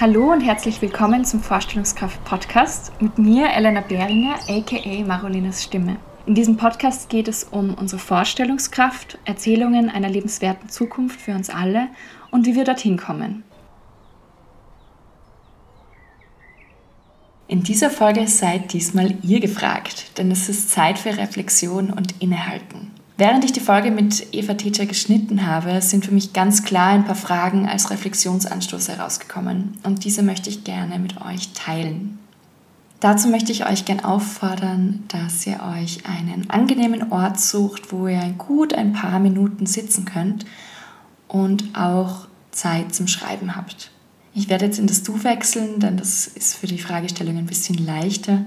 Hallo und herzlich willkommen zum Vorstellungskraft Podcast mit mir, Elena Behringer, aka Marolinas Stimme. In diesem Podcast geht es um unsere Vorstellungskraft, Erzählungen einer lebenswerten Zukunft für uns alle und wie wir dorthin kommen. In dieser Folge seid diesmal ihr gefragt, denn es ist Zeit für Reflexion und Innehalten. Während ich die Folge mit Eva Teacher geschnitten habe, sind für mich ganz klar ein paar Fragen als Reflexionsanstoß herausgekommen und diese möchte ich gerne mit euch teilen. Dazu möchte ich euch gerne auffordern, dass ihr euch einen angenehmen Ort sucht, wo ihr gut ein paar Minuten sitzen könnt und auch Zeit zum Schreiben habt. Ich werde jetzt in das Du wechseln, denn das ist für die Fragestellung ein bisschen leichter.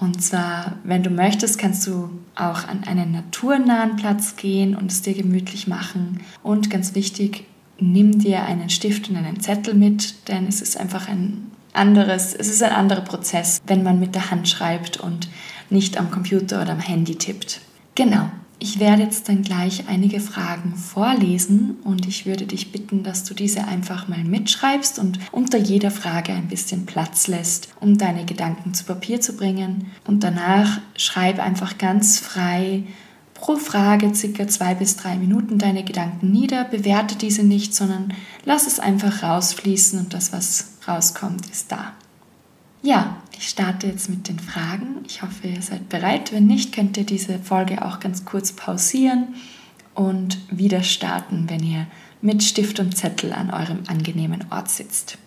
Und zwar, wenn du möchtest, kannst du auch an einen naturnahen Platz gehen und es dir gemütlich machen. Und ganz wichtig, nimm dir einen Stift und einen Zettel mit, denn es ist einfach ein anderes, es ist ein anderer Prozess, wenn man mit der Hand schreibt und nicht am Computer oder am Handy tippt. Genau. Ich werde jetzt dann gleich einige Fragen vorlesen und ich würde dich bitten, dass du diese einfach mal mitschreibst und unter jeder Frage ein bisschen Platz lässt, um deine Gedanken zu Papier zu bringen. Und danach schreib einfach ganz frei pro Frage circa zwei bis drei Minuten deine Gedanken nieder, bewerte diese nicht, sondern lass es einfach rausfließen und das, was rauskommt, ist da. Ja, starte jetzt mit den Fragen. Ich hoffe, ihr seid bereit. Wenn nicht, könnt ihr diese Folge auch ganz kurz pausieren und wieder starten, wenn ihr mit Stift und Zettel an eurem angenehmen Ort sitzt.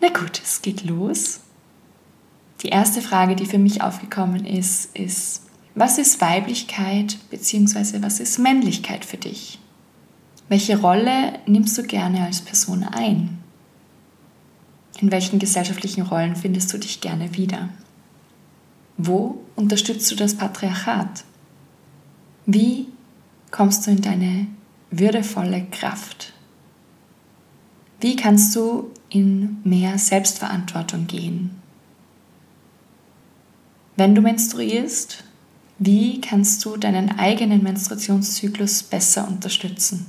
Na gut, es geht los. Die erste Frage, die für mich aufgekommen ist, ist, was ist Weiblichkeit bzw. was ist Männlichkeit für dich? Welche Rolle nimmst du gerne als Person ein? In welchen gesellschaftlichen Rollen findest du dich gerne wieder? Wo unterstützt du das Patriarchat? Wie kommst du in deine würdevolle Kraft? Wie kannst du in mehr Selbstverantwortung gehen? Wenn du menstruierst, wie kannst du deinen eigenen Menstruationszyklus besser unterstützen?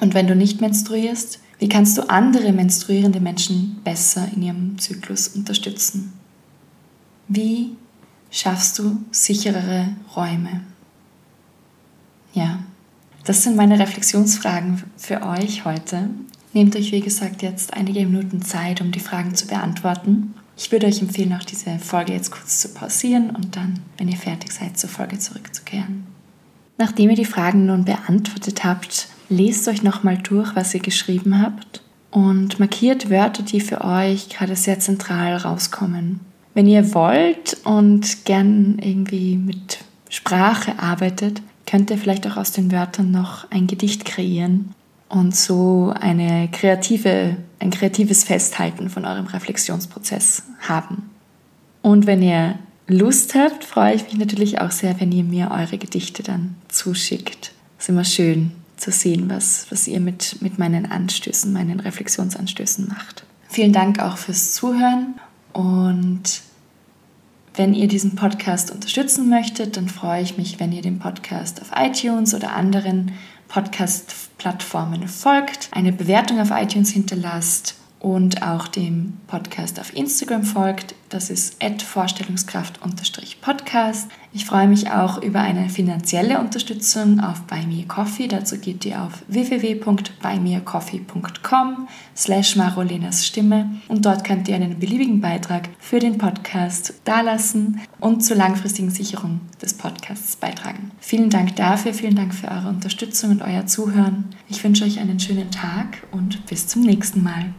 Und wenn du nicht menstruierst, wie kannst du andere menstruierende Menschen besser in ihrem Zyklus unterstützen? Wie schaffst du sicherere Räume? Ja, das sind meine Reflexionsfragen für euch heute. Nehmt euch, wie gesagt, jetzt einige Minuten Zeit, um die Fragen zu beantworten. Ich würde euch empfehlen, auch diese Folge jetzt kurz zu pausieren und dann, wenn ihr fertig seid, zur Folge zurückzukehren. Nachdem ihr die Fragen nun beantwortet habt, lest euch nochmal durch, was ihr geschrieben habt und markiert Wörter, die für euch gerade sehr zentral rauskommen. Wenn ihr wollt und gern irgendwie mit Sprache arbeitet, könnt ihr vielleicht auch aus den Wörtern noch ein Gedicht kreieren und so eine kreative, ein kreatives Festhalten von eurem Reflexionsprozess haben. Und wenn ihr Lust habt, freue ich mich natürlich auch sehr, wenn ihr mir eure Gedichte dann zuschickt. Das ist immer schön, zu sehen, was, was ihr mit, mit meinen Anstößen, meinen Reflexionsanstößen macht. Vielen Dank auch fürs Zuhören und wenn ihr diesen Podcast unterstützen möchtet, dann freue ich mich, wenn ihr dem Podcast auf iTunes oder anderen Podcast-Plattformen folgt, eine Bewertung auf iTunes hinterlasst und auch dem Podcast auf Instagram folgt. Das ist vorstellungskraft-podcast. Ich freue mich auch über eine finanzielle Unterstützung auf Buy Me Coffee. Dazu geht ihr auf www.buymeacoffee.com slash Marolenas Stimme und dort könnt ihr einen beliebigen Beitrag für den Podcast dalassen und zur langfristigen Sicherung des Podcasts beitragen. Vielen Dank dafür, vielen Dank für eure Unterstützung und euer Zuhören. Ich wünsche euch einen schönen Tag und bis zum nächsten Mal.